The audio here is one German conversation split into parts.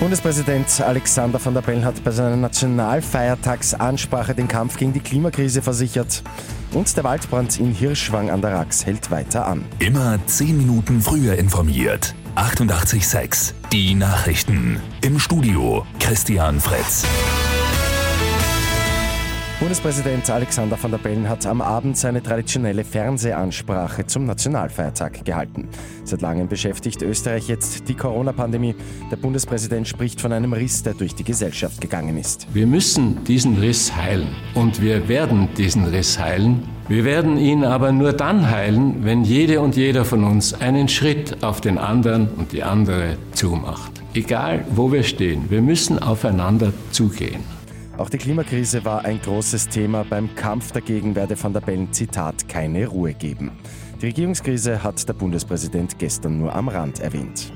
Bundespräsident Alexander van der Bellen hat bei seiner Nationalfeiertagsansprache den Kampf gegen die Klimakrise versichert. Und der Waldbrand in Hirschwang an der Rax hält weiter an. Immer zehn Minuten früher informiert. 88.6 Die Nachrichten. Im Studio Christian Fretz. Bundespräsident Alexander van der Bellen hat am Abend seine traditionelle Fernsehansprache zum Nationalfeiertag gehalten. Seit langem beschäftigt Österreich jetzt die Corona-Pandemie. Der Bundespräsident spricht von einem Riss, der durch die Gesellschaft gegangen ist. Wir müssen diesen Riss heilen und wir werden diesen Riss heilen. Wir werden ihn aber nur dann heilen, wenn jede und jeder von uns einen Schritt auf den anderen und die andere zumacht. Egal, wo wir stehen, wir müssen aufeinander zugehen. Auch die Klimakrise war ein großes Thema. Beim Kampf dagegen werde Van der Bellen Zitat keine Ruhe geben. Die Regierungskrise hat der Bundespräsident gestern nur am Rand erwähnt.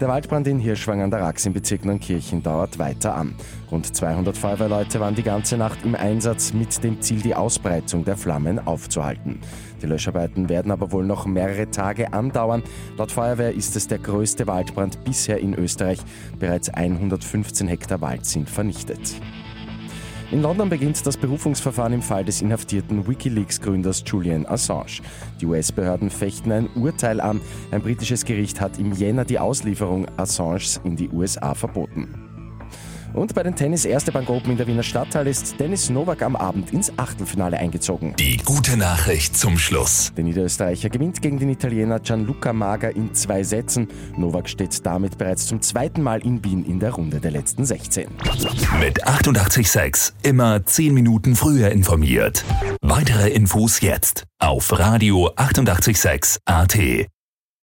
Der Waldbrand in Hirschwang an der Rax im Bezirk Neunkirchen dauert weiter an. Rund 200 Feuerwehrleute waren die ganze Nacht im Einsatz mit dem Ziel, die Ausbreitung der Flammen aufzuhalten. Die Löscharbeiten werden aber wohl noch mehrere Tage andauern. Laut Feuerwehr ist es der größte Waldbrand bisher in Österreich. Bereits 115 Hektar Wald sind vernichtet. In London beginnt das Berufungsverfahren im Fall des inhaftierten Wikileaks-Gründers Julian Assange. Die US-Behörden fechten ein Urteil an. Ein britisches Gericht hat im Jänner die Auslieferung Assanges in die USA verboten. Und bei den Tennis Erste Bank Open in der Wiener Stadthalle ist Dennis Novak am Abend ins Achtelfinale eingezogen. Die gute Nachricht zum Schluss. Der Niederösterreicher gewinnt gegen den Italiener Gianluca Mager in zwei Sätzen. Novak steht damit bereits zum zweiten Mal in Wien in der Runde der letzten 16. Mit 886 immer 10 Minuten früher informiert. Weitere Infos jetzt auf Radio 886 AT.